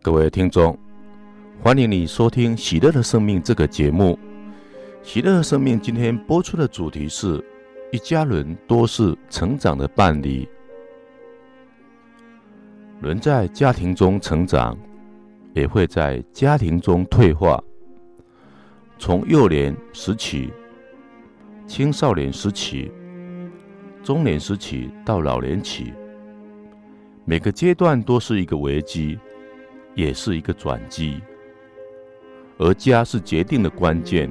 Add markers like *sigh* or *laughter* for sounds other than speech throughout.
各位听众，欢迎你收听《喜乐的生命》这个节目。《喜乐的生命》今天播出的主题是：一家人多是成长的伴侣。人在家庭中成长，也会在家庭中退化。从幼年时期、青少年时期、中年时期到老年期，每个阶段都是一个危机。也是一个转机，而家是决定的关键。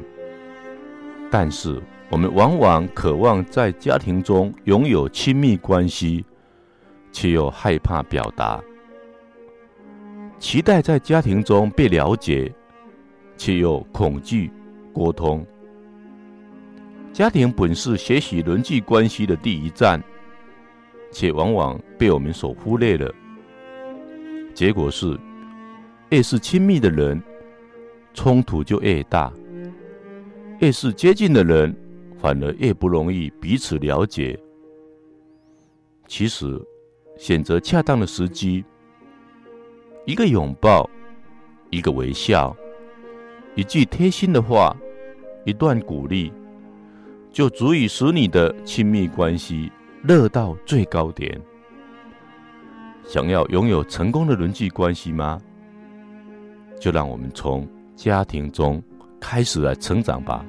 但是，我们往往渴望在家庭中拥有亲密关系，却又害怕表达；期待在家庭中被了解，却又恐惧沟通。家庭本是学习人际关系的第一站，却往往被我们所忽略了。结果是，越是亲密的人，冲突就越大；越是接近的人，反而越不容易彼此了解。其实，选择恰当的时机，一个拥抱，一个微笑，一句贴心的话，一段鼓励，就足以使你的亲密关系热到最高点。想要拥有成功的人际关系吗？就让我们从家庭中开始来成长吧。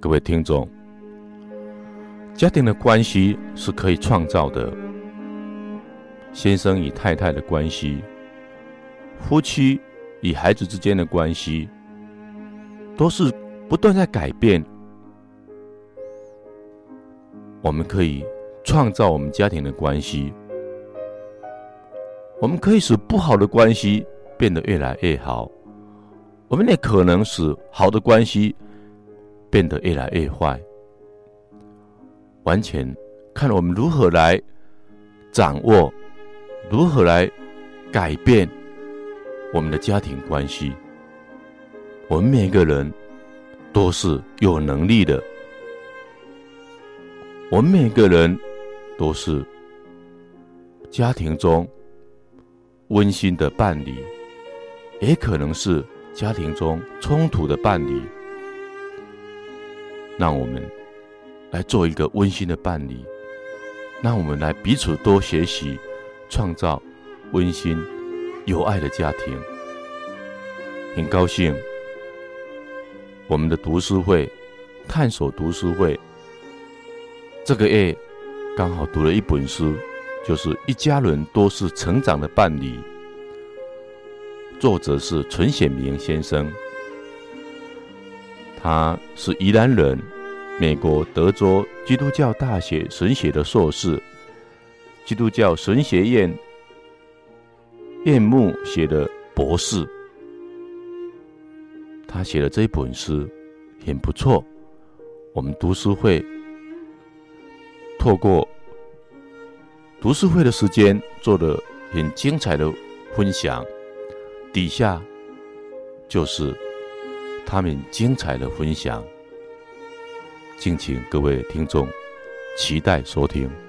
各位听众。家庭的关系是可以创造的，先生与太太的关系，夫妻与孩子之间的关系，都是不断在改变。我们可以创造我们家庭的关系，我们可以使不好的关系变得越来越好，我们也可能使好的关系变得越来越坏。完全看我们如何来掌握，如何来改变我们的家庭关系。我们每一个人都是有能力的，我们每一个人都是家庭中温馨的伴侣，也可能是家庭中冲突的伴侣。让我们。来做一个温馨的伴侣，让我们来彼此多学习，创造温馨有爱的家庭。很高兴，我们的读书会探索读书会这个月刚好读了一本书，就是《一家人都是成长的伴侣》，作者是陈显明先生，他是宜兰人。美国德州基督教大学神学的硕士，基督教神学院院牧写的博士，他写的这一本书很不错。我们读书会透过读书会的时间做了很精彩的分享，底下就是他们精彩的分享。敬请各位听众期待收听。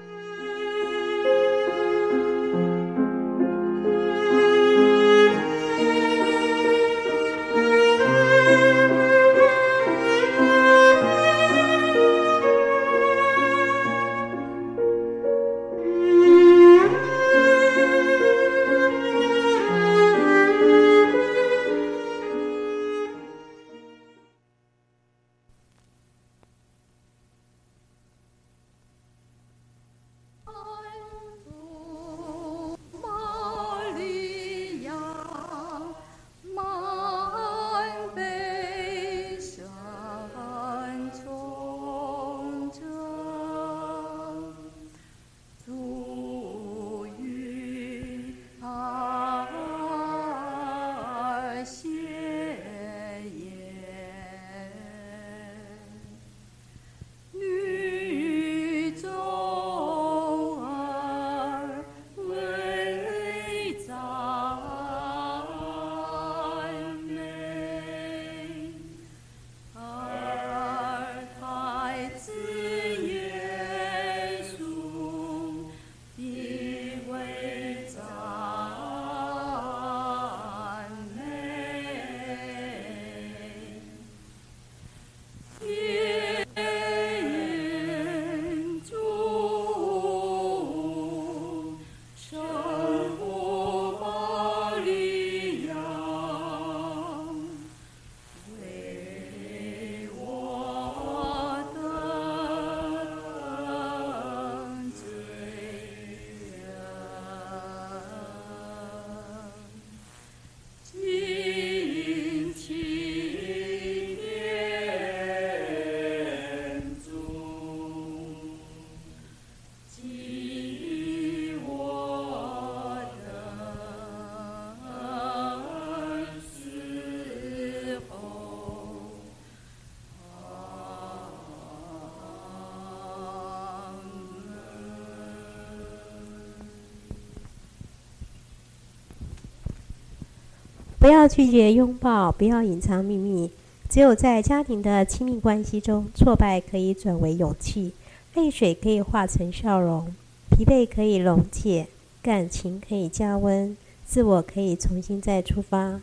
要拒绝拥抱，不要隐藏秘密。只有在家庭的亲密关系中，挫败可以转为勇气，泪水可以化成笑容，疲惫可以溶解，感情可以加温，自我可以重新再出发。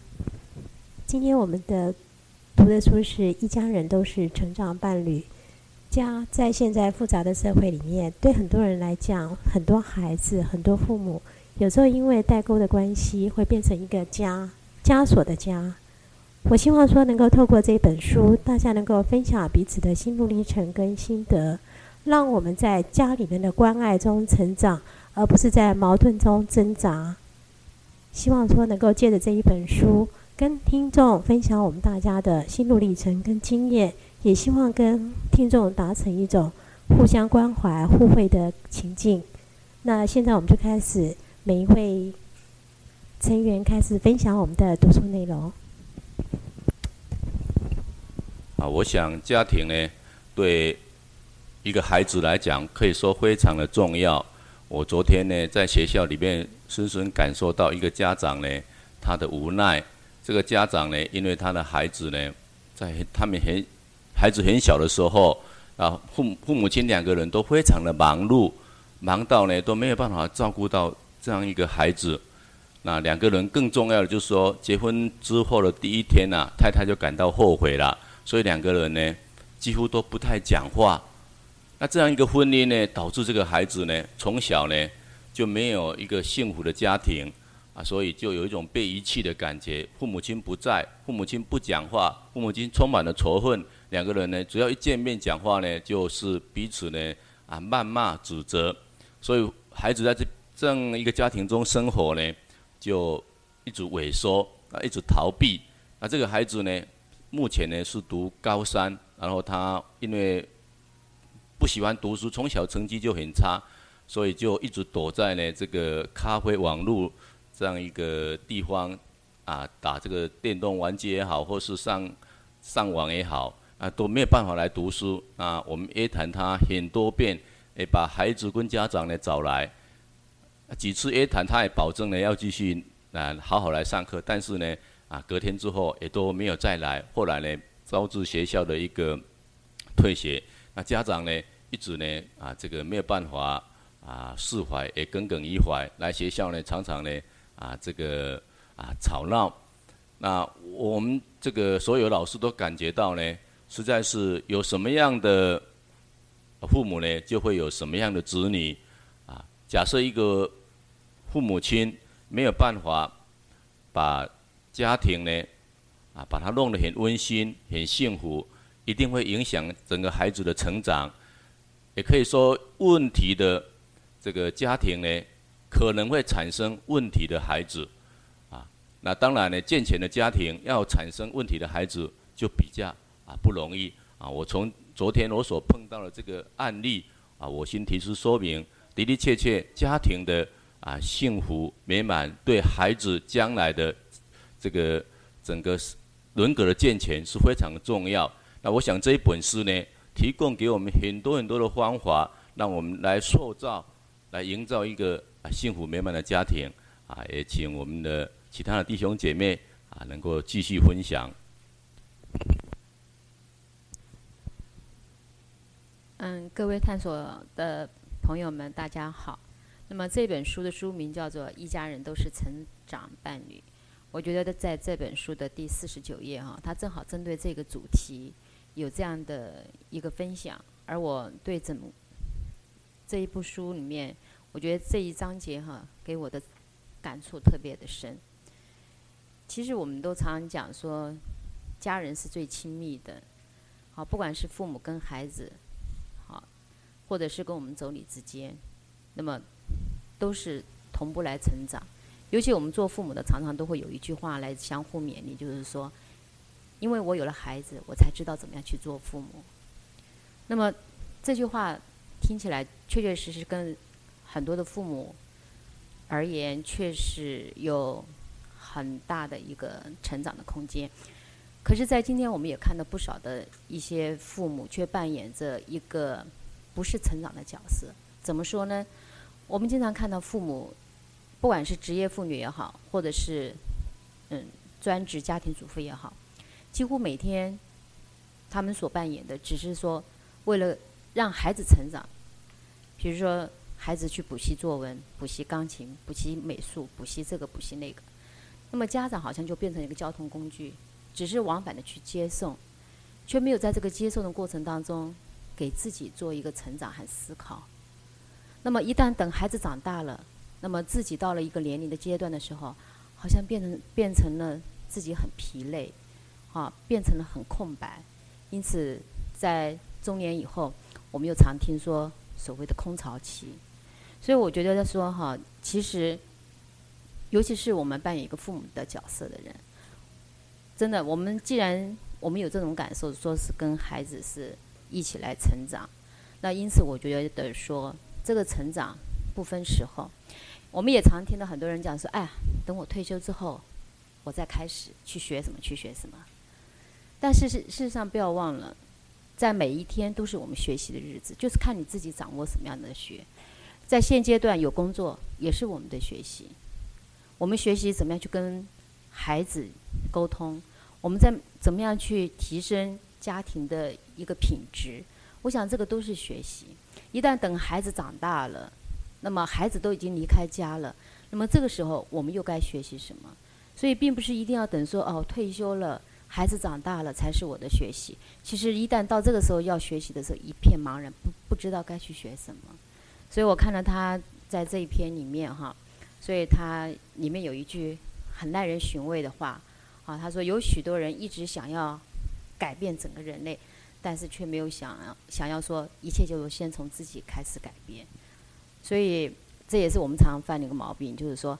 今天我们的读的书是一家人都是成长伴侣。家在现在复杂的社会里面，对很多人来讲，很多孩子、很多父母，有时候因为代沟的关系，会变成一个家，枷锁的家。我希望说，能够透过这一本书，大家能够分享彼此的心路历程跟心得，让我们在家里面的关爱中成长，而不是在矛盾中挣扎。希望说，能够借着这一本书，跟听众分享我们大家的心路历程跟经验，也希望跟听众达成一种互相关怀、互惠的情境。那现在我们就开始，每一位成员开始分享我们的读书内容。啊，我想家庭呢，对一个孩子来讲，可以说非常的重要。我昨天呢，在学校里面深深感受到一个家长呢，他的无奈。这个家长呢，因为他的孩子呢，在他们很孩子很小的时候，啊，父父母亲两个人都非常的忙碌，忙到呢都没有办法照顾到这样一个孩子。那两个人更重要的就是说，结婚之后的第一天呐，太太就感到后悔了。所以两个人呢，几乎都不太讲话。那这样一个婚姻呢，导致这个孩子呢，从小呢就没有一个幸福的家庭啊，所以就有一种被遗弃的感觉。父母亲不在，父母亲不讲话，父母亲充满了仇恨。两个人呢，只要一见面讲话呢，就是彼此呢啊谩骂指责。所以孩子在这这样一个家庭中生活呢，就一直萎缩啊，一直逃避。那这个孩子呢，目前呢是读高三，然后他因为不喜欢读书，从小成绩就很差，所以就一直躲在呢这个咖啡网络这样一个地方啊，打这个电动玩具也好，或是上上网也好啊，都没有办法来读书啊。我们约谈他很多遍，诶，把孩子跟家长呢找来，几次约谈，他也保证呢要继续啊好好来上课，但是呢。啊，隔天之后也都没有再来。后来呢，招致学校的一个退学。那家长呢，一直呢啊，这个没有办法啊释怀，也耿耿于怀。来学校呢，常常呢啊这个啊吵闹。那我们这个所有老师都感觉到呢，实在是有什么样的父母呢，就会有什么样的子女。啊，假设一个父母亲没有办法把家庭呢，啊，把它弄得很温馨、很幸福，一定会影响整个孩子的成长。也可以说，问题的这个家庭呢，可能会产生问题的孩子。啊，那当然呢，健全的家庭要产生问题的孩子就比较啊不容易。啊，我从昨天我所碰到的这个案例啊，我先提出说明，的的确确，家庭的啊幸福美满，对孩子将来的。这个整个人格的健全是非常的重要。那我想这一本书呢，提供给我们很多很多的方法，让我们来塑造、来营造一个幸福美满的家庭。啊，也请我们的其他的弟兄姐妹啊，能够继续分享。嗯，各位探索的朋友们，大家好。那么这本书的书名叫做《一家人都是成长伴侣》。我觉得在这本书的第四十九页哈，它正好针对这个主题有这样的一个分享。而我对整这一部书里面，我觉得这一章节哈，给我的感触特别的深。其实我们都常常讲说，家人是最亲密的，好，不管是父母跟孩子，好，或者是跟我们妯娌之间，那么都是同步来成长。尤其我们做父母的，常常都会有一句话来相互勉励，就是说，因为我有了孩子，我才知道怎么样去做父母。那么这句话听起来确确实实跟很多的父母而言，确实有很大的一个成长的空间。可是，在今天我们也看到不少的一些父母，却扮演着一个不是成长的角色。怎么说呢？我们经常看到父母。不管是职业妇女也好，或者是嗯专职家庭主妇也好，几乎每天他们所扮演的，只是说为了让孩子成长，比如说孩子去补习作文、补习钢琴、补习美术、补习这个、补习那个，那么家长好像就变成一个交通工具，只是往返的去接送，却没有在这个接送的过程当中给自己做一个成长和思考。那么一旦等孩子长大了，那么自己到了一个年龄的阶段的时候，好像变成变成了自己很疲累，啊，变成了很空白。因此，在中年以后，我们又常听说所谓的空巢期。所以我觉得说哈，其实，尤其是我们扮演一个父母的角色的人，真的，我们既然我们有这种感受，说是跟孩子是一起来成长，那因此我觉得说。这个成长不分时候，我们也常听到很多人讲说：“哎呀，等我退休之后，我再开始去学什么，去学什么。”但是事事实上，不要忘了，在每一天都是我们学习的日子，就是看你自己掌握什么样的学。在现阶段有工作，也是我们的学习。我们学习怎么样去跟孩子沟通，我们在怎么样去提升家庭的一个品质。我想这个都是学习。一旦等孩子长大了，那么孩子都已经离开家了，那么这个时候我们又该学习什么？所以并不是一定要等说哦退休了，孩子长大了才是我的学习。其实一旦到这个时候要学习的时候，一片茫然，不不知道该去学什么。所以我看到他在这一篇里面哈，所以他里面有一句很耐人寻味的话啊，他说有许多人一直想要改变整个人类。但是却没有想想要说，一切就先从自己开始改变，所以这也是我们常常犯的一个毛病，就是说，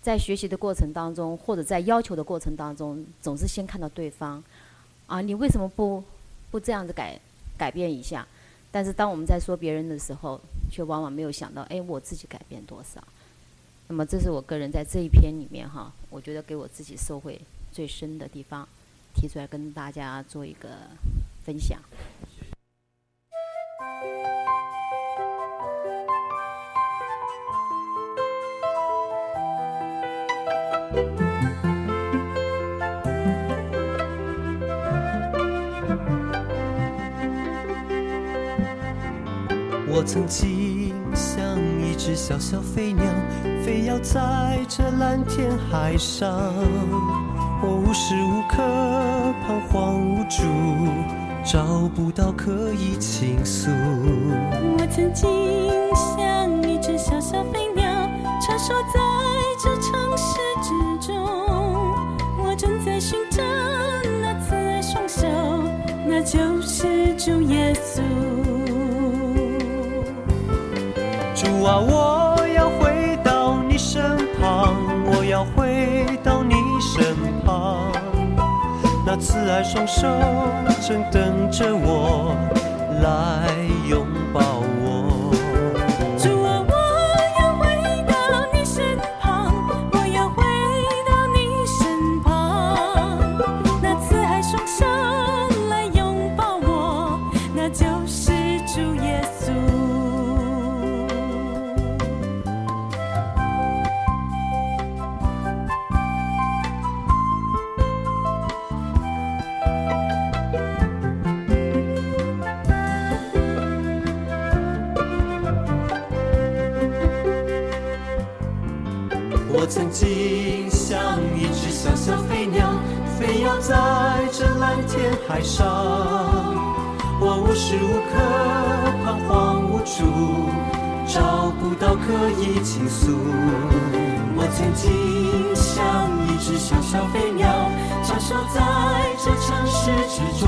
在学习的过程当中，或者在要求的过程当中，总是先看到对方，啊，你为什么不不这样子改改变一下？但是当我们在说别人的时候，却往往没有想到，哎，我自己改变多少？那么这是我个人在这一篇里面哈，我觉得给我自己收获最深的地方，提出来跟大家做一个。分享。我曾经像一只小小飞鸟，飞跃在这蓝天海上，我无时无刻彷徨无助。找不到可以倾诉。我曾经像一只小小飞鸟，穿梭在这城市之中。我正在寻找那慈爱双手，那就是主耶稣。主啊，我要回到你身旁，我要回到慈爱双手正等着我来。倾诉。我曾经像一只小小飞鸟，穿梭在这城市之中。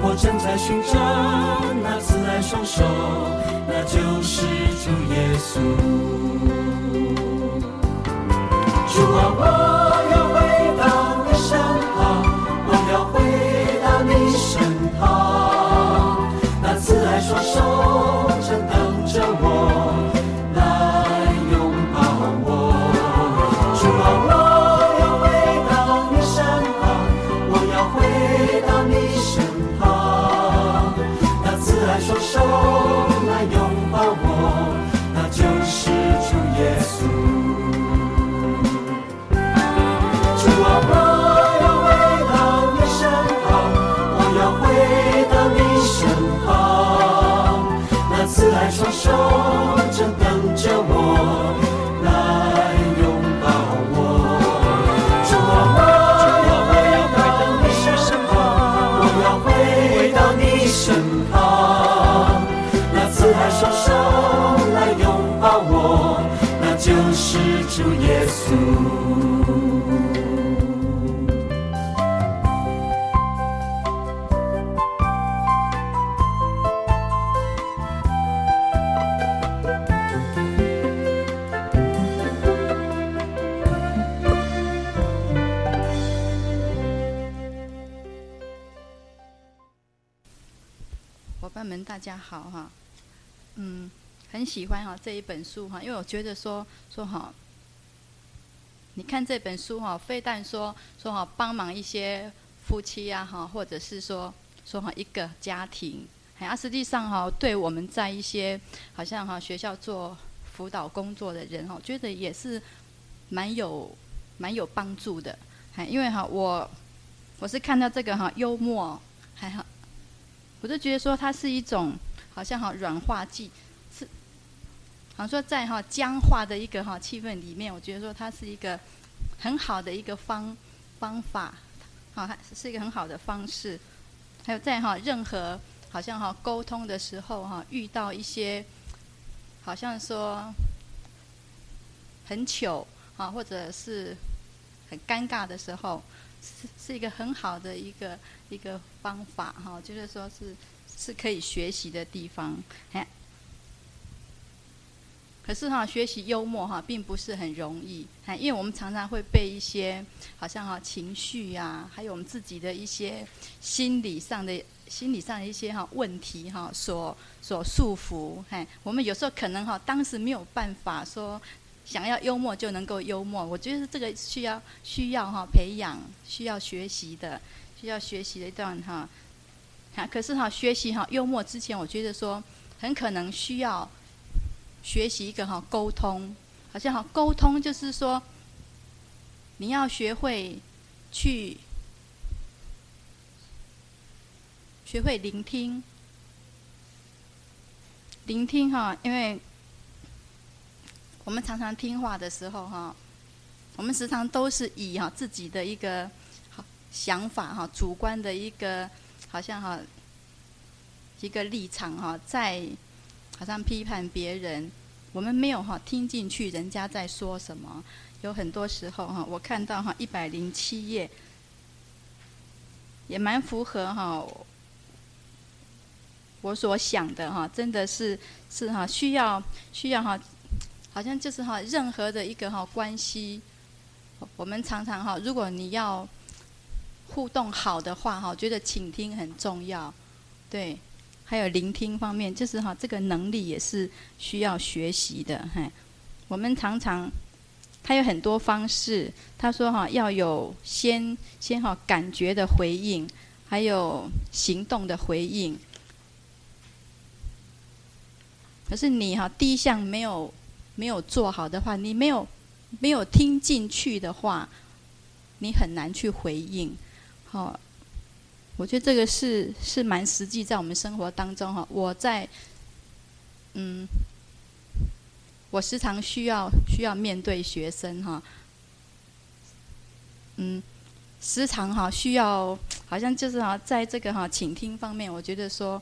我正在寻找那慈爱双手，那就是主耶稣。主啊，我伙伴们大家好哈，嗯，很喜欢哈这一本书哈，因为我觉得说说哈，你看这本书哈，非但说说哈帮忙一些夫妻呀哈，或者是说说哈一个家庭，啊，实际上哈对我们在一些好像哈学校做辅导工作的人哈，觉得也是蛮有蛮有帮助的，因为哈我我是看到这个哈幽默还好。我就觉得说它是一种好像哈软化剂，好像说在哈僵化的一个哈气氛里面，我觉得说它是一个很好的一个方方法，好，是一个很好的方式。还有在哈任何好像哈沟通的时候哈，遇到一些好像说很糗啊，或者是很尴尬的时候。是是一个很好的一个一个方法哈，就是说是是可以学习的地方。哎，可是哈，学习幽默哈，并不是很容易。哎，因为我们常常会被一些好像哈情绪呀，还有我们自己的一些心理上的心理上的一些哈问题哈，所所束缚。哎，我们有时候可能哈，当时没有办法说。想要幽默就能够幽默，我觉得这个需要需要哈培养，需要学习的，需要学习的一段哈。啊，可是哈学习哈幽默之前，我觉得说很可能需要学习一个哈沟通，好像哈沟通就是说你要学会去学会聆听，聆听哈，因为。我们常常听话的时候，哈，我们时常都是以哈自己的一个好想法，哈，主观的一个好像哈一个立场，哈，在好像批判别人。我们没有哈听进去人家在说什么。有很多时候，哈，我看到哈一百零七页，也蛮符合哈我所想的，哈，真的是是哈需要需要哈。好像就是哈，任何的一个哈关系，我们常常哈，如果你要互动好的话哈，觉得倾听很重要，对，还有聆听方面，就是哈这个能力也是需要学习的。嘿，我们常常他有很多方式，他说哈要有先先哈感觉的回应，还有行动的回应。可是你哈第一项没有。没有做好的话，你没有没有听进去的话，你很难去回应。好，我觉得这个是是蛮实际，在我们生活当中哈。我在嗯，我时常需要需要面对学生哈，嗯，时常哈需要，好像就是哈，在这个哈倾听方面，我觉得说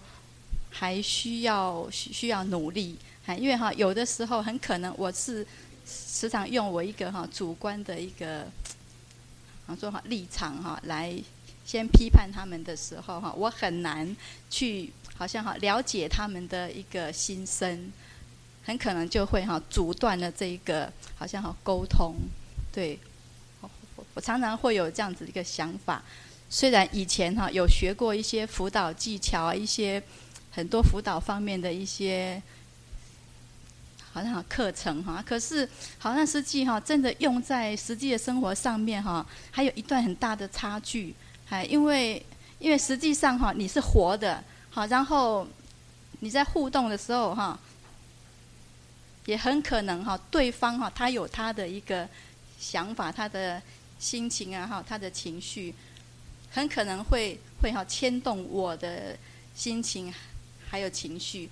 还需要需要努力。还因为哈，有的时候很可能我是时常用我一个哈主观的一个，啊说哈立场哈来先批判他们的时候哈，我很难去好像哈了解他们的一个心声，很可能就会哈阻断了这一个好像哈沟通。对，我常常会有这样子一个想法，虽然以前哈有学过一些辅导技巧，一些很多辅导方面的一些。好像课程哈，可是好像实际哈，真的用在实际的生活上面哈，还有一段很大的差距。哎因为因为实际上哈，你是活的，好，然后你在互动的时候哈，也很可能哈，对方哈，他有他的一个想法，他的心情啊哈，他的情绪，很可能会会哈牵动我的心情还有情绪。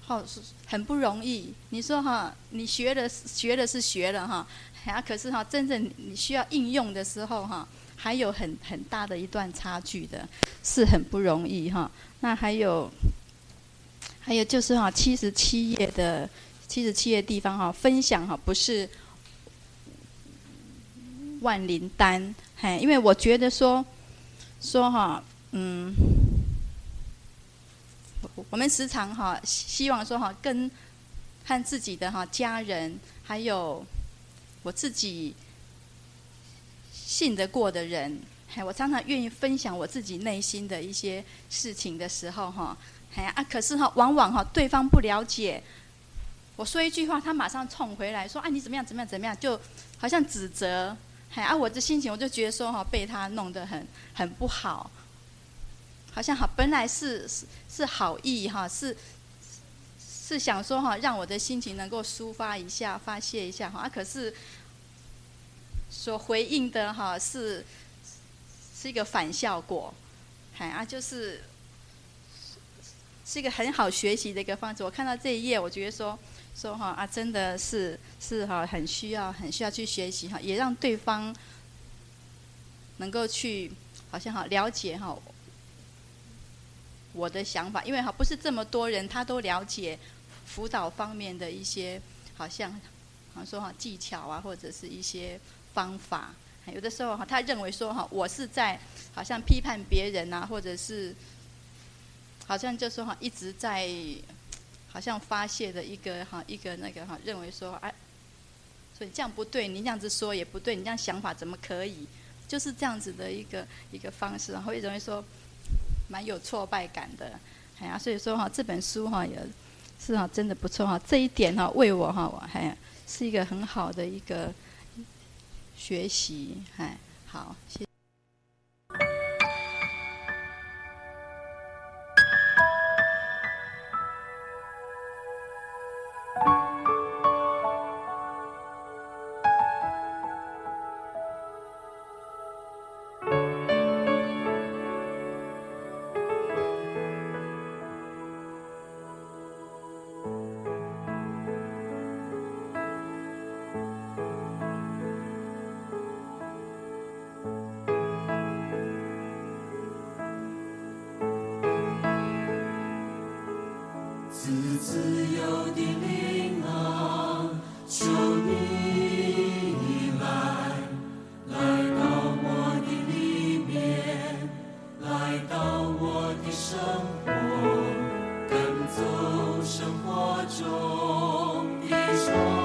好是很不容易。你说哈，你学的学的是学了哈，啊，可是哈，真正你需要应用的时候哈，还有很很大的一段差距的，是很不容易哈。那还有，还有就是哈，七十七页的七十七页地方哈，分享哈，不是万灵丹，嘿，因为我觉得说说哈，嗯。我们时常哈希望说哈跟和自己的哈家人，还有我自己信得过的人，还我常常愿意分享我自己内心的一些事情的时候哈，哎啊，可是哈往往哈对方不了解，我说一句话，他马上冲回来说啊你怎么样怎么样怎么样，就好像指责，哎啊我的心情我就觉得说哈被他弄得很很不好。好像好，本来是是是好意哈，是是想说哈，让我的心情能够抒发一下、发泄一下哈，啊，可是所回应的哈是是一个反效果，哎啊，就是是一个很好学习的一个方式。我看到这一页，我觉得说说哈啊，真的是是哈，很需要很需要去学习哈，也让对方能够去好像哈了解哈。我的想法，因为哈不是这么多人，他都了解辅导方面的一些，好像，好像说哈技巧啊，或者是一些方法。有的时候哈，他认为说哈，我是在好像批判别人啊，或者是好像就说哈一直在好像发泄的一个哈一个那个哈，认为说哎，所以这样不对，你这样子说也不对，你这样想法怎么可以？就是这样子的一个一个方式，然后会认为说。蛮有挫败感的，哎呀，所以说哈，这本书哈也是哈，真的不错哈。这一点哈，为我哈，我还是一个很好的一个学习，哎，好，谢谢。你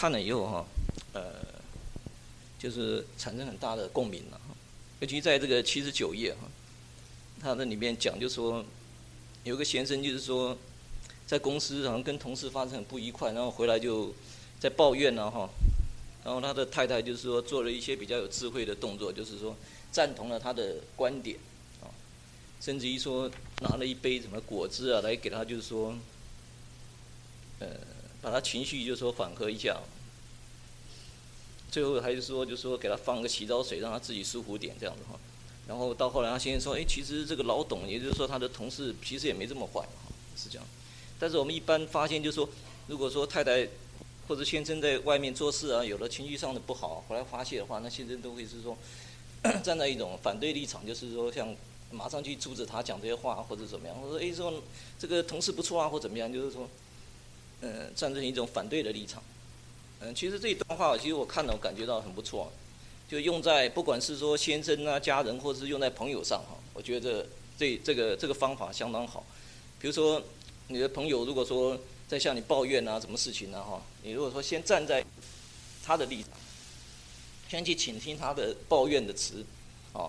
看了以后哈，呃，就是产生很大的共鸣了。尤其在这个七十九页哈，他在里面讲，就是说有个先生，就是说在公司好像跟同事发生很不愉快，然后回来就在抱怨了哈。然后他的太太就是说做了一些比较有智慧的动作，就是说赞同了他的观点啊，甚至于说拿了一杯什么果汁啊来给他，就是说，呃，把他情绪就说缓和一下。最后还是说，就说给他放个洗澡水，让他自己舒服点这样子哈。然后到后来他先生说，哎，其实这个老董，也就是说他的同事其实也没这么坏哈，是这样。但是我们一般发现就是说，如果说太太或者先生在外面做事啊，有了情绪上的不好，回来发泄的话，那先生都会是说 *coughs* 站在一种反对立场，就是说像马上去阻止他讲这些话或者怎么样，或者说哎说这个同事不错啊或怎么样，就是说，呃，站在一种反对的立场。嗯，其实这一段话，其实我看了，我感觉到很不错，就用在不管是说先生啊、家人，或是用在朋友上哈，我觉得这这个这个方法相当好。比如说，你的朋友如果说在向你抱怨啊，什么事情呢哈，你如果说先站在他的立场，先去倾听他的抱怨的词，啊，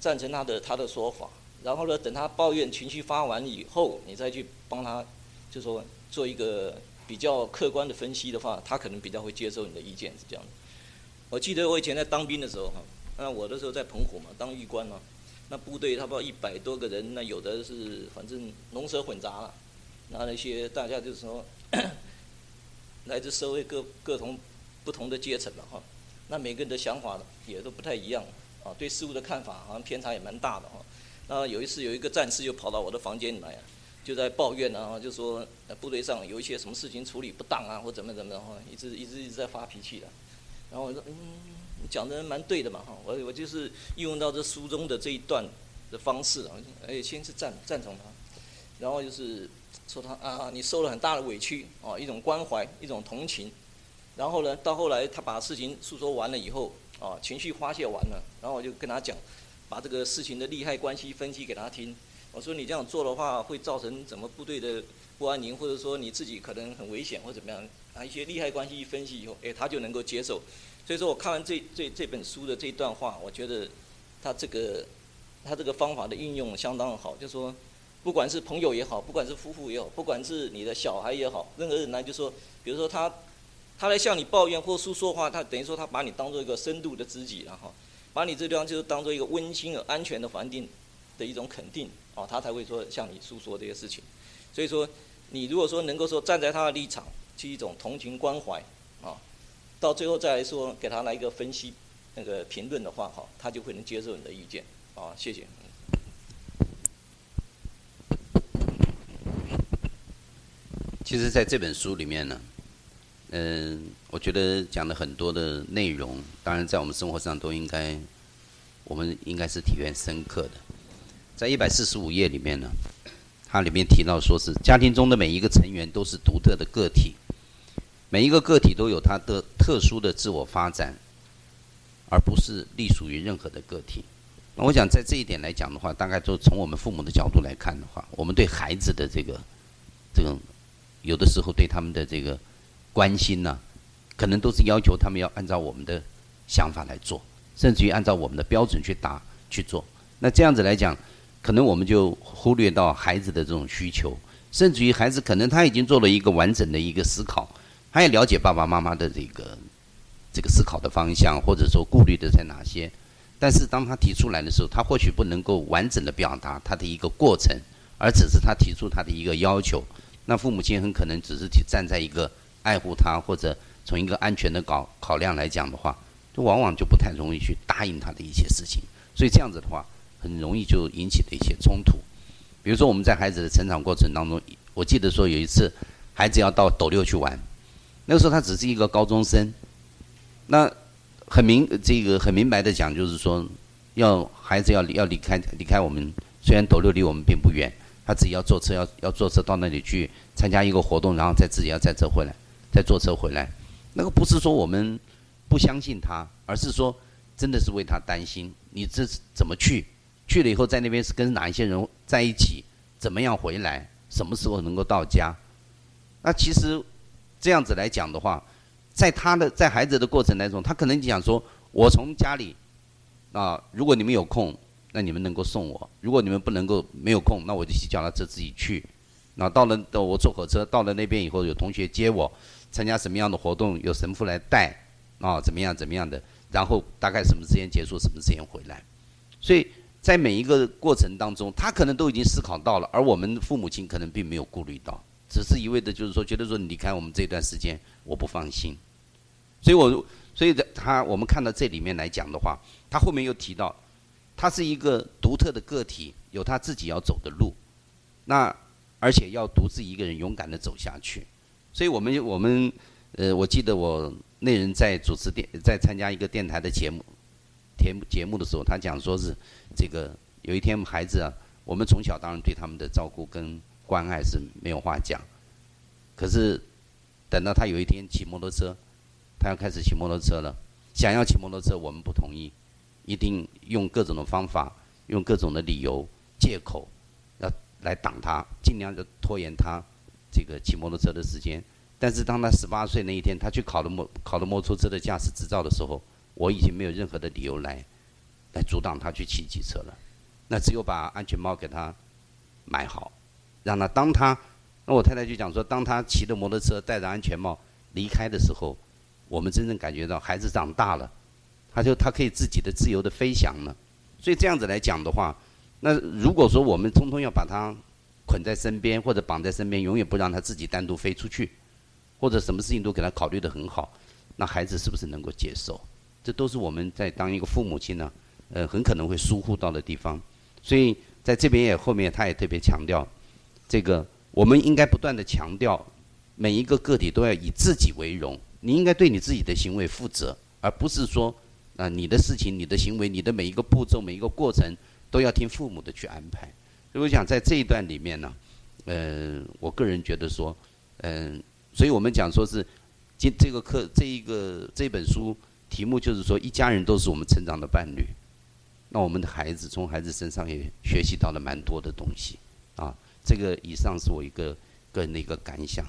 赞成他的他的说法，然后呢，等他抱怨情绪发完以后，你再去帮他，就说做一个。比较客观的分析的话，他可能比较会接受你的意见，是这样的。我记得我以前在当兵的时候哈，那我的时候在澎湖嘛，当狱官嘛，那部队差不多一百多个人，那有的是反正龙蛇混杂了，那那些大家就是说，*coughs* 来自社会各各同不同的阶层了哈，那每个人的想法也都不太一样啊，对事物的看法好像偏差也蛮大的哈。那有一次有一个战士就跑到我的房间里来。就在抱怨啊，就说部队上有一些什么事情处理不当啊，或怎么怎么的哈，一直一直一直在发脾气的。然后我说，嗯，讲的蛮对的嘛哈，我我就是运用到这书中的这一段的方式啊，哎，先是赞赞同他，然后就是说他啊，你受了很大的委屈啊，一种关怀，一种同情。然后呢，到后来他把事情诉说完了以后啊，情绪发泄完了，然后我就跟他讲，把这个事情的利害关系分析给他听。我说你这样做的话，会造成怎么部队的不安宁，或者说你自己可能很危险，或怎么样？啊，一些利害关系一分析以后，哎，他就能够接受。所以说我看完这这这本书的这一段话，我觉得他这个他这个方法的运用相当好。就说，不管是朋友也好，不管是夫妇也好，不管是你的小孩也好，任何人来就说，比如说他他来向你抱怨或诉说话，他等于说他把你当做一个深度的知己，然后把你这地方就是当做一个温馨而安全的环境的一种肯定。哦，他才会说向你诉说这些事情，所以说，你如果说能够说站在他的立场，去一种同情关怀，啊，到最后再来说给他来一个分析，那个评论的话，哈，他就会能接受你的意见，啊，谢谢。其实，在这本书里面呢，嗯，我觉得讲了很多的内容，当然在我们生活上都应该，我们应该是体验深刻的。在一百四十五页里面呢，它里面提到说是家庭中的每一个成员都是独特的个体，每一个个体都有它的特殊的自我发展，而不是隶属于任何的个体。那我想在这一点来讲的话，大概就从我们父母的角度来看的话，我们对孩子的这个这个有的时候对他们的这个关心呢，可能都是要求他们要按照我们的想法来做，甚至于按照我们的标准去答去做。那这样子来讲。可能我们就忽略到孩子的这种需求，甚至于孩子可能他已经做了一个完整的一个思考，他也了解爸爸妈妈的这个这个思考的方向，或者说顾虑的在哪些。但是当他提出来的时候，他或许不能够完整的表达他的一个过程，而只是他提出他的一个要求。那父母亲很可能只是站在一个爱护他，或者从一个安全的考考量来讲的话，就往往就不太容易去答应他的一些事情。所以这样子的话。很容易就引起的一些冲突，比如说我们在孩子的成长过程当中，我记得说有一次，孩子要到斗六去玩，那个时候他只是一个高中生，那很明这个很明白的讲，就是说要孩子要要离开离开我们，虽然斗六离我们并不远，他自己要坐车要要坐车到那里去参加一个活动，然后再自己要再坐回来，再坐车回来，那个不是说我们不相信他，而是说真的是为他担心，你这怎么去？去了以后，在那边是跟哪一些人在一起？怎么样回来？什么时候能够到家？那其实这样子来讲的话，在他的在孩子的过程当中，他可能讲说，我从家里啊，如果你们有空，那你们能够送我；如果你们不能够没有空，那我就骑脚踏车自己去。那到了，我坐火车到了那边以后，有同学接我，参加什么样的活动，有神父来带，啊，怎么样怎么样的，然后大概什么时间结束，什么时间回来。所以在每一个过程当中，他可能都已经思考到了，而我们父母亲可能并没有顾虑到，只是一味的就是说，觉得说你离开我们这段时间，我不放心。所以我，所以的他我们看到这里面来讲的话，他后面又提到，他是一个独特的个体，有他自己要走的路。那而且要独自一个人勇敢的走下去，所以我们我们呃，我记得我那人在主持电，在参加一个电台的节目，节目节目的时候，他讲说是这个有一天孩子啊，我们从小当然对他们的照顾跟关爱是没有话讲，可是等到他有一天骑摩托车，他要开始骑摩托车了，想要骑摩托车，我们不同意，一定用各种的方法，用各种的理由借口。要来挡他，尽量的拖延他这个骑摩托车的时间。但是当他十八岁那一天，他去考了摩考了摩托车的驾驶执照的时候，我已经没有任何的理由来来阻挡他去骑机车了。那只有把安全帽给他买好，让他当他那我太太就讲说，当他骑着摩托车戴着安全帽离开的时候，我们真正感觉到孩子长大了，他就他可以自己的自由的飞翔了。所以这样子来讲的话。那如果说我们通通要把他捆在身边，或者绑在身边，永远不让他自己单独飞出去，或者什么事情都给他考虑得很好，那孩子是不是能够接受？这都是我们在当一个父母亲呢，呃，很可能会疏忽到的地方。所以在这边也后面他也特别强调，这个我们应该不断地强调，每一个个体都要以自己为荣，你应该对你自己的行为负责，而不是说啊、呃、你的事情、你的行为、你的每一个步骤、每一个过程。都要听父母的去安排，所以我想在这一段里面呢，呃，我个人觉得说，嗯、呃，所以我们讲说是，今这个课这一个这本书题目就是说，一家人都是我们成长的伴侣，那我们的孩子从孩子身上也学习到了蛮多的东西，啊，这个以上是我一个个人的一个感想。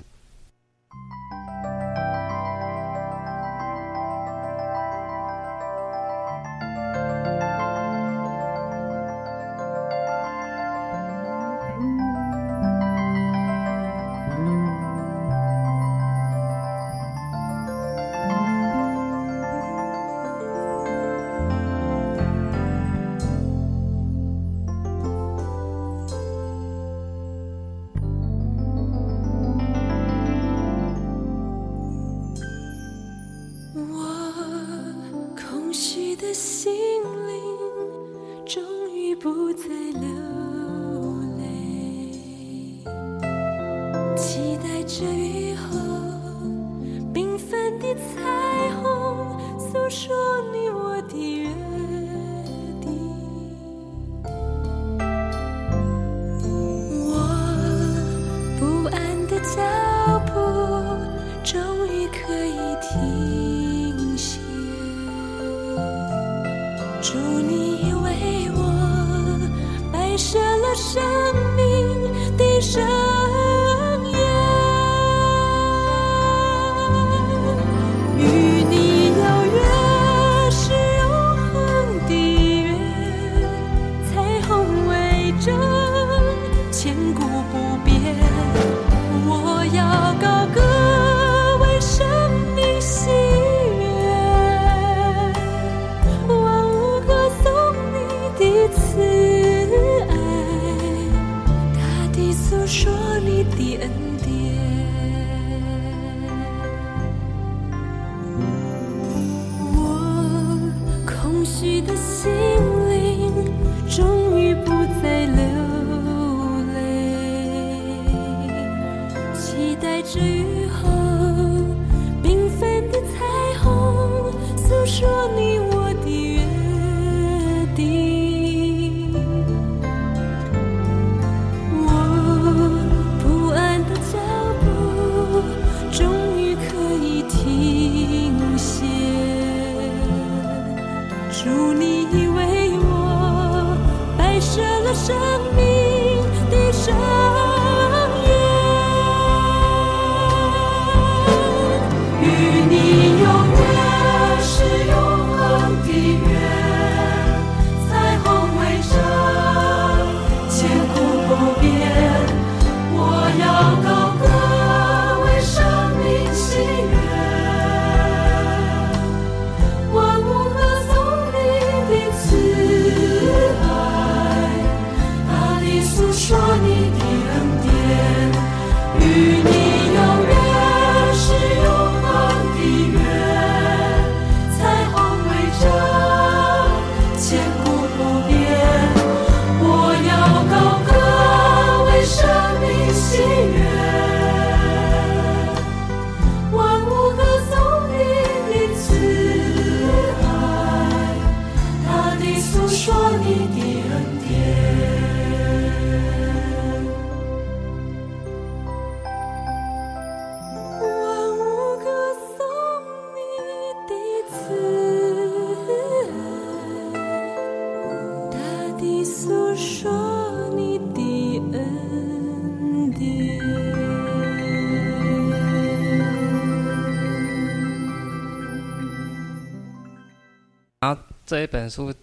这一本书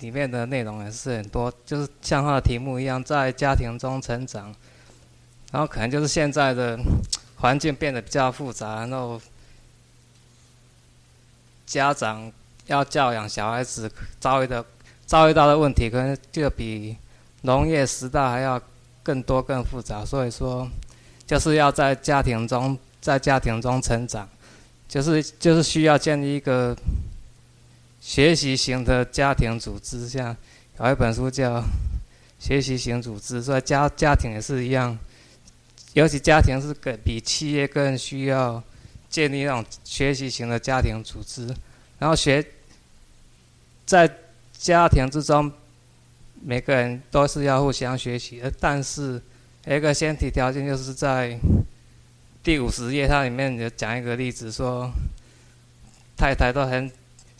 里面的内容也是很多，就是像它的题目一样，在家庭中成长。然后可能就是现在的环境变得比较复杂，然后家长要教养小孩子遭遇的遭遇到的问题，可能就比农业时代还要更多更复杂。所以说，就是要在家庭中在家庭中成长，就是就是需要建立一个学习型的家庭组织。像有一本书叫《学习型组织》，所以家家庭也是一样。尤其家庭是更比企业更需要建立那种学习型的家庭组织，然后学在家庭之中，每个人都是要互相学习的。但是一个先提条件，就是在第五十页，它里面有讲一个例子，说太太都很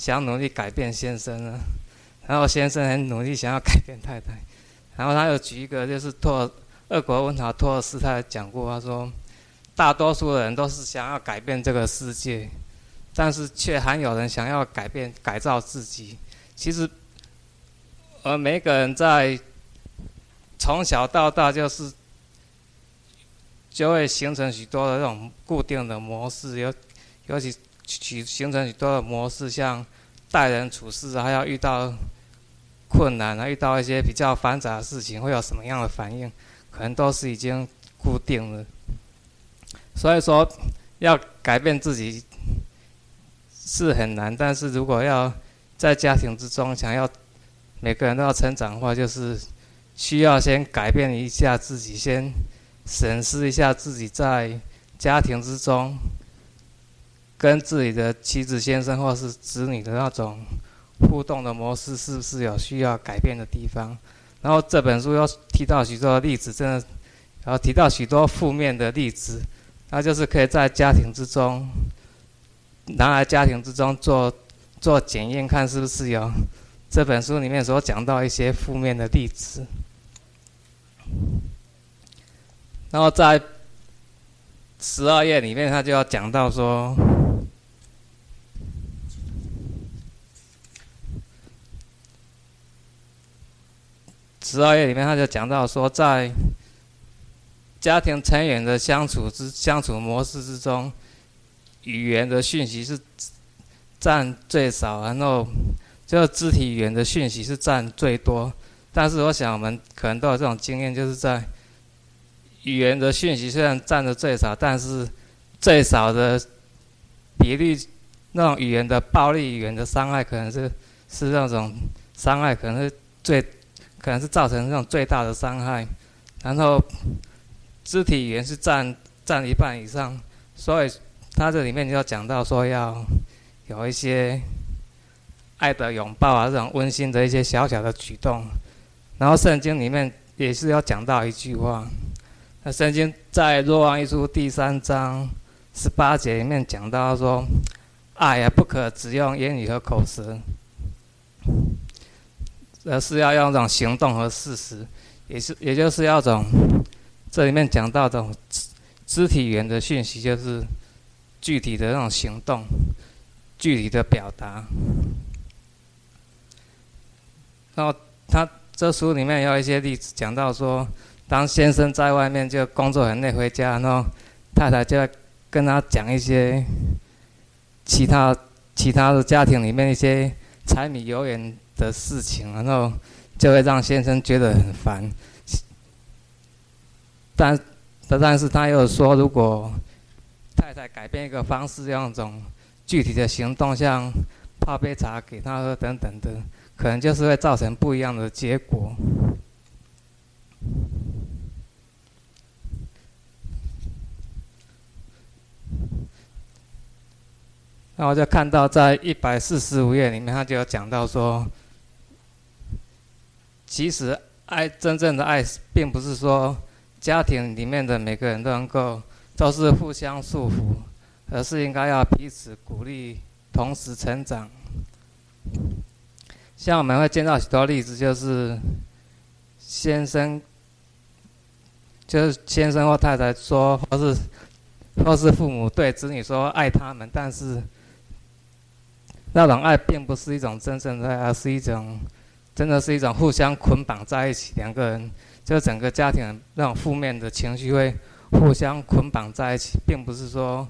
想努力改变先生呢，*laughs* 然后先生很努力想要改变太太，*laughs* 然后他又举一个就是托。俄国文豪托尔斯泰讲过，他说：“大多数的人都是想要改变这个世界，但是却还有人想要改变、改造自己。其实，而每个人在从小到大，就是就会形成许多的这种固定的模式，尤尤其形形成许多的模式，像待人处事，还要遇到困难，还遇到一些比较繁杂的事情，会有什么样的反应？”可能都是已经固定了，所以说要改变自己是很难。但是如果要在家庭之中想要每个人都要成长的话，就是需要先改变一下自己，先审视一下自己在家庭之中跟自己的妻子、先生或是子女的那种互动的模式，是不是有需要改变的地方？然后这本书又提到许多例子，真的，然后提到许多负面的例子，那就是可以在家庭之中拿来家庭之中做做检验，看是不是有这本书里面所讲到一些负面的例子。然后在十二页里面，他就要讲到说。十二页里面，他就讲到说，在家庭成员的相处之相处模式之中，语言的讯息是占最少，然后就肢体语言的讯息是占最多。但是，我想我们可能都有这种经验，就是在语言的讯息虽然占的最少，但是最少的比例，那种语言的暴力语言的伤害，可能是是那种伤害，可能是最。可能是造成这种最大的伤害，然后肢体语言是占占一半以上，所以他这里面就要讲到说要有一些爱的拥抱啊，这种温馨的一些小小的举动。然后圣经里面也是要讲到一句话，那圣经在若望一书第三章十八节里面讲到说，爱呀不可只用言语和口舌。而是要用一种行动和事实，也是，也就是要种，这里面讲到这种肢肢体语言的讯息，就是具体的那种行动，具体的表达。然后他这书里面有一些例子，讲到说，当先生在外面就工作很累回家，然后太太就跟他讲一些其他其他的家庭里面一些柴米油盐。的事情，然后就会让先生觉得很烦。但，但是他又说，如果太太改变一个方式，用一种具体的行动，像泡杯茶给他喝等等的，可能就是会造成不一样的结果。然后就看到在一百四十五页里面，他就有讲到说。其实，爱真正的爱，并不是说家庭里面的每个人都能够都是互相束缚，而是应该要彼此鼓励，同时成长。像我们会见到许多例子，就是先生，就是先生或太太说，或是或是父母对子女说爱他们，但是那种爱并不是一种真正的爱，而是一种，真的是一种互相捆绑在一起，两个人就整个家庭那种负面的情绪会互相捆绑在一起，并不是说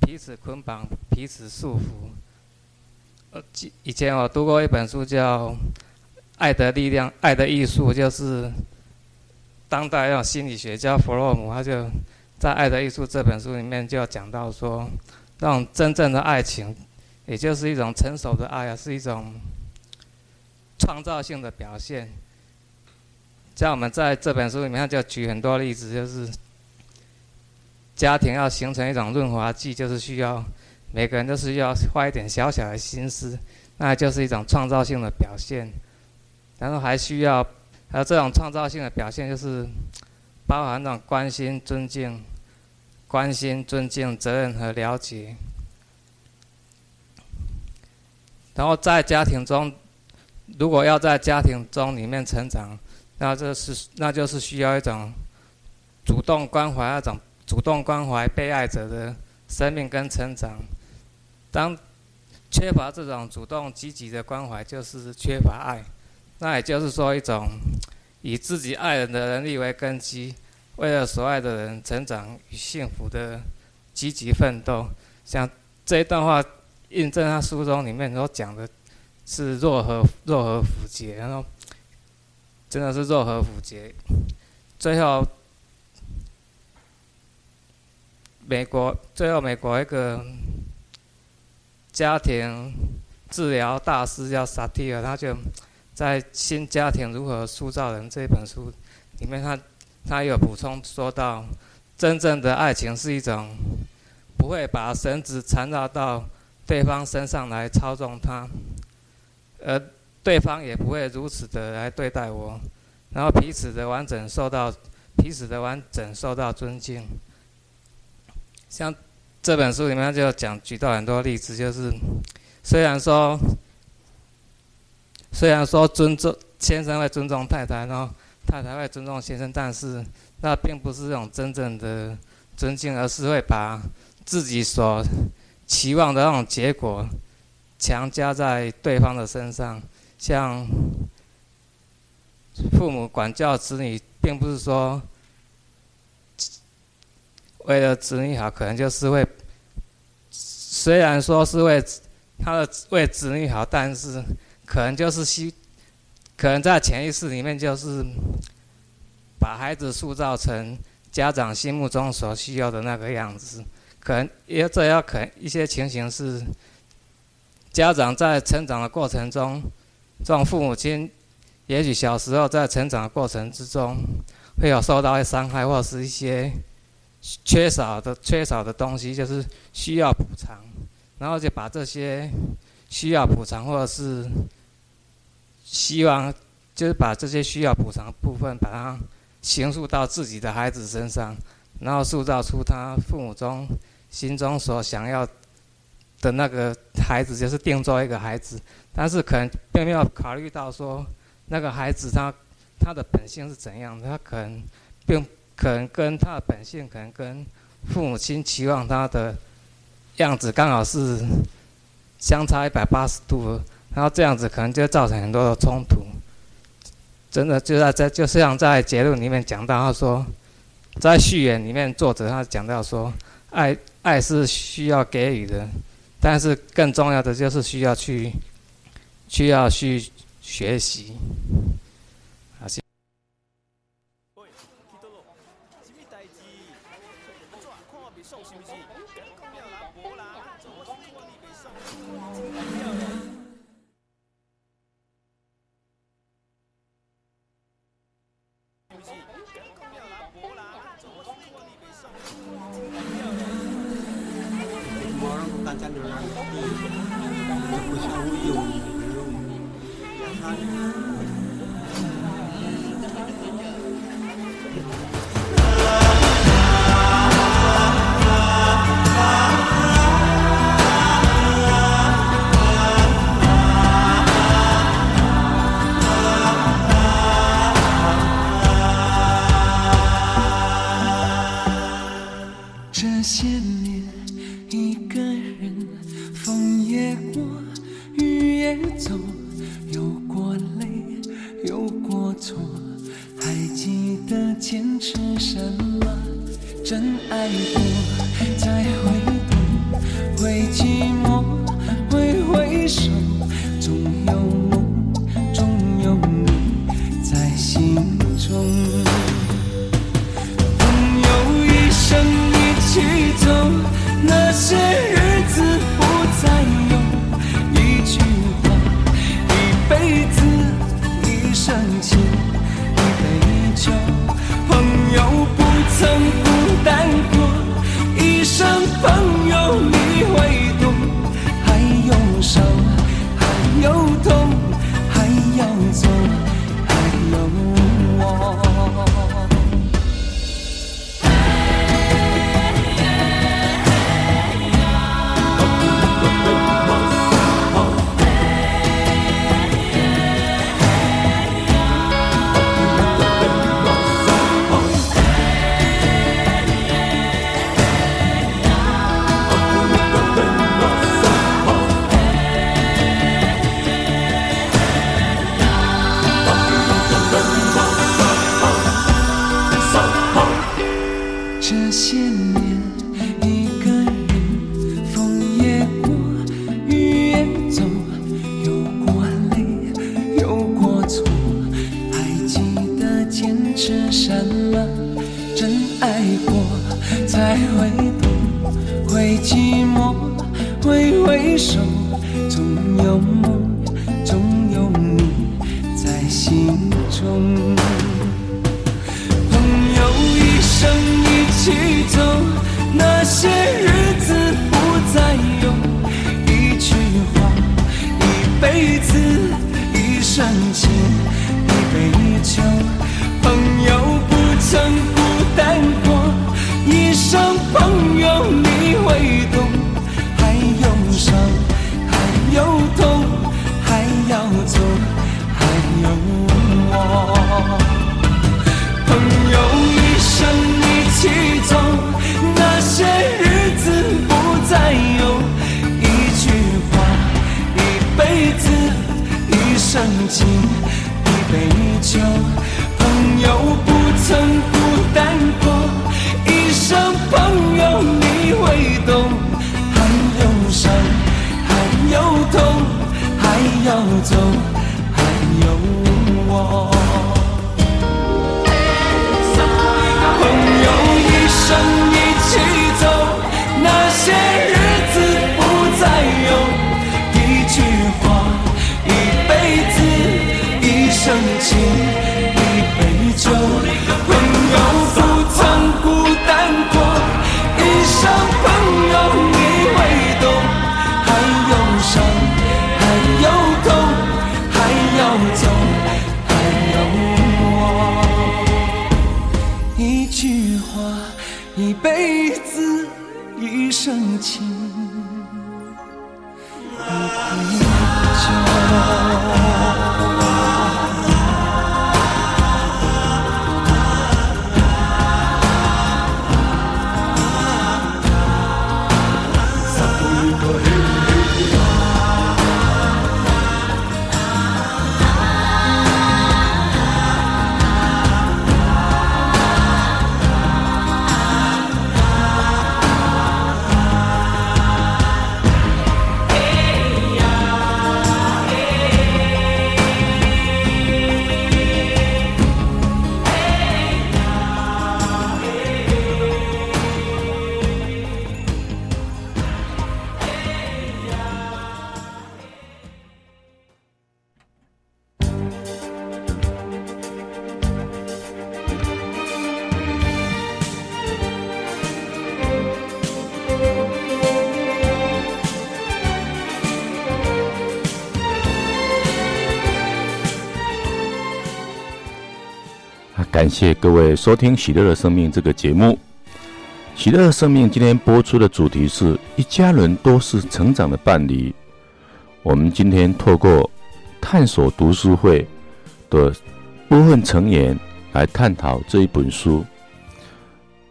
彼此捆绑、彼此束缚。呃，以前我读过一本书叫《爱的力量》，《爱的艺术》，就是当代那种心理学家弗洛姆，他就在《爱的艺术》这本书里面就讲到说，那种真正的爱情。也就是一种成熟的爱啊，是一种创造性的表现。像我们在这本书里面就举很多例子，就是家庭要形成一种润滑剂，就是需要每个人都是要花一点小小的心思，那就是一种创造性的表现。然后还需要，还有这种创造性的表现，就是包含那种关心、尊敬、关心、尊敬、责任和了解。然后在家庭中，如果要在家庭中里面成长，那这是那就是需要一种主动关怀，那种主动关怀被爱者的生命跟成长。当缺乏这种主动积极的关怀，就是缺乏爱。那也就是说，一种以自己爱人的能力为根基，为了所爱的人成长与幸福的积极奋斗。像这一段话。印证他书中里面所讲的，是若合若合符节，然后真的是若合符节。最后，美国最后美国一个家庭治疗大师叫萨提尔，他就在《新家庭如何塑造人》这本书里面他，他他有补充说到，真正的爱情是一种不会把绳子缠绕到。对方身上来操纵他，而对方也不会如此的来对待我，然后彼此的完整受到彼此的完整受到尊敬。像这本书里面就讲举到很多例子，就是虽然说虽然说尊重先生会尊重太太，然后太太会尊重先生，但是那并不是这种真正的尊敬，而是会把自己所期望的那种结果强加在对方的身上，像父母管教子女，并不是说为了子女好，可能就是为虽然说是为他的为子女好，但是可能就是希，可能在潜意识里面就是把孩子塑造成家长心目中所需要的那个样子。可能也这要可能一些情形是，家长在成长的过程中，这种父母亲，也许小时候在成长的过程之中，会有受到一些伤害，或者是一些缺少的缺少的东西，就是需要补偿，然后就把这些需要补偿或者是希望，就是把这些需要补偿的部分，把它形塑到自己的孩子身上，然后塑造出他父母中。心中所想要的那个孩子，就是定做一个孩子，但是可能并没有考虑到说，那个孩子他他的本性是怎样的，他可能并可能跟他的本性，可能跟父母亲期望他的样子刚好是相差一百八十度，然后这样子可能就造成很多的冲突。真的就在在就像在结论里面讲到，他说，在序言里面作者他讲到说，爱。爱是需要给予的，但是更重要的就是需要去，需要去学习。好，谢谢。这些年，一个人，风也谢各位收听《喜乐的生命》这个节目。《喜乐的生命》今天播出的主题是一家人都是成长的伴侣。我们今天透过探索读书会的部分成员来探讨这一本书。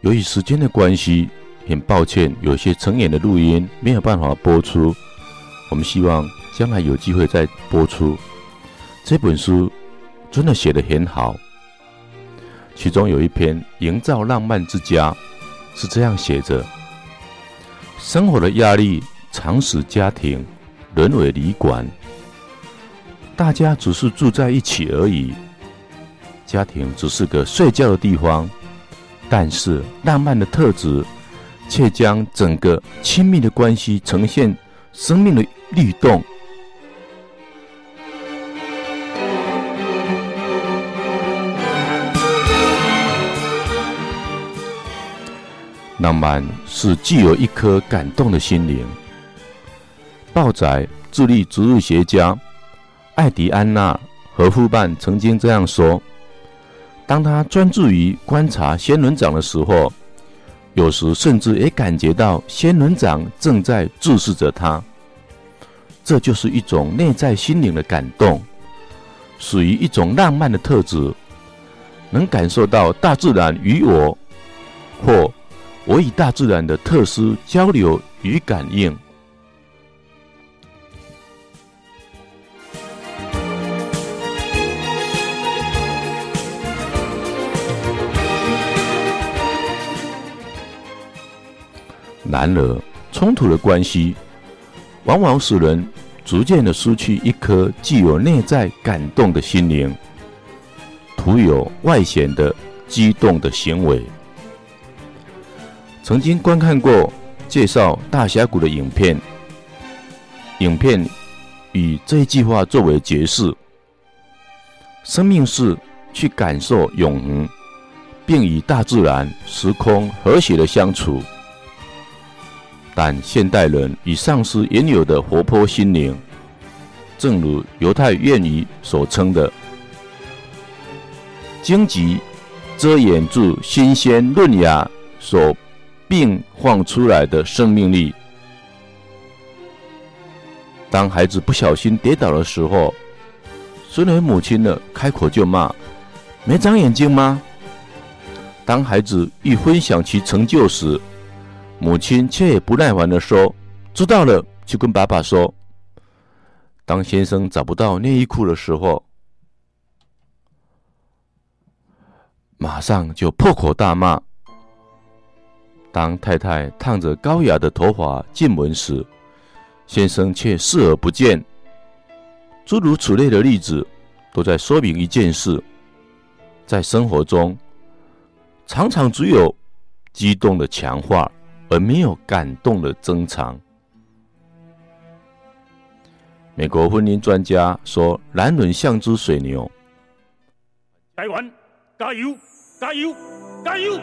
由于时间的关系，很抱歉，有些成员的录音没有办法播出。我们希望将来有机会再播出。这本书真的写得很好。其中有一篇《营造浪漫之家》是这样写着：生活的压力常使家庭沦为旅馆，大家只是住在一起而已，家庭只是个睡觉的地方，但是浪漫的特质却将整个亲密的关系呈现生命的律动。浪漫是具有一颗感动的心灵。报载智利植物学家艾迪安娜·和夫伴曾经这样说：“当他专注于观察仙人掌的时候，有时甚至也感觉到仙人掌正在注视着他。这就是一种内在心灵的感动，属于一种浪漫的特质，能感受到大自然与我或。”我与大自然的特殊交流与感应。然而，冲突的关系往往使人逐渐的失去一颗具有内在感动的心灵，徒有外显的激动的行为。曾经观看过介绍大峡谷的影片，影片以这一句话作为解释：生命是去感受永恒，并与大自然、时空和谐的相处。但现代人已丧失原有的活泼心灵，正如犹太谚语所称的：“荆棘遮掩住新鲜嫩芽所。”并放出来的生命力。当孩子不小心跌倒的时候，身为母亲的开口就骂：“没长眼睛吗？”当孩子一分享其成就时，母亲却也不耐烦地说：“知道了，就跟爸爸说。”当先生找不到内衣裤的时候，马上就破口大骂。当太太烫着高雅的头发进门时，先生却视而不见。诸如此类的例子，都在说明一件事：在生活中，常常只有激动的强化，而没有感动的增长。美国婚姻专家说：“男人像只水牛。”加油！加油！加油！加油！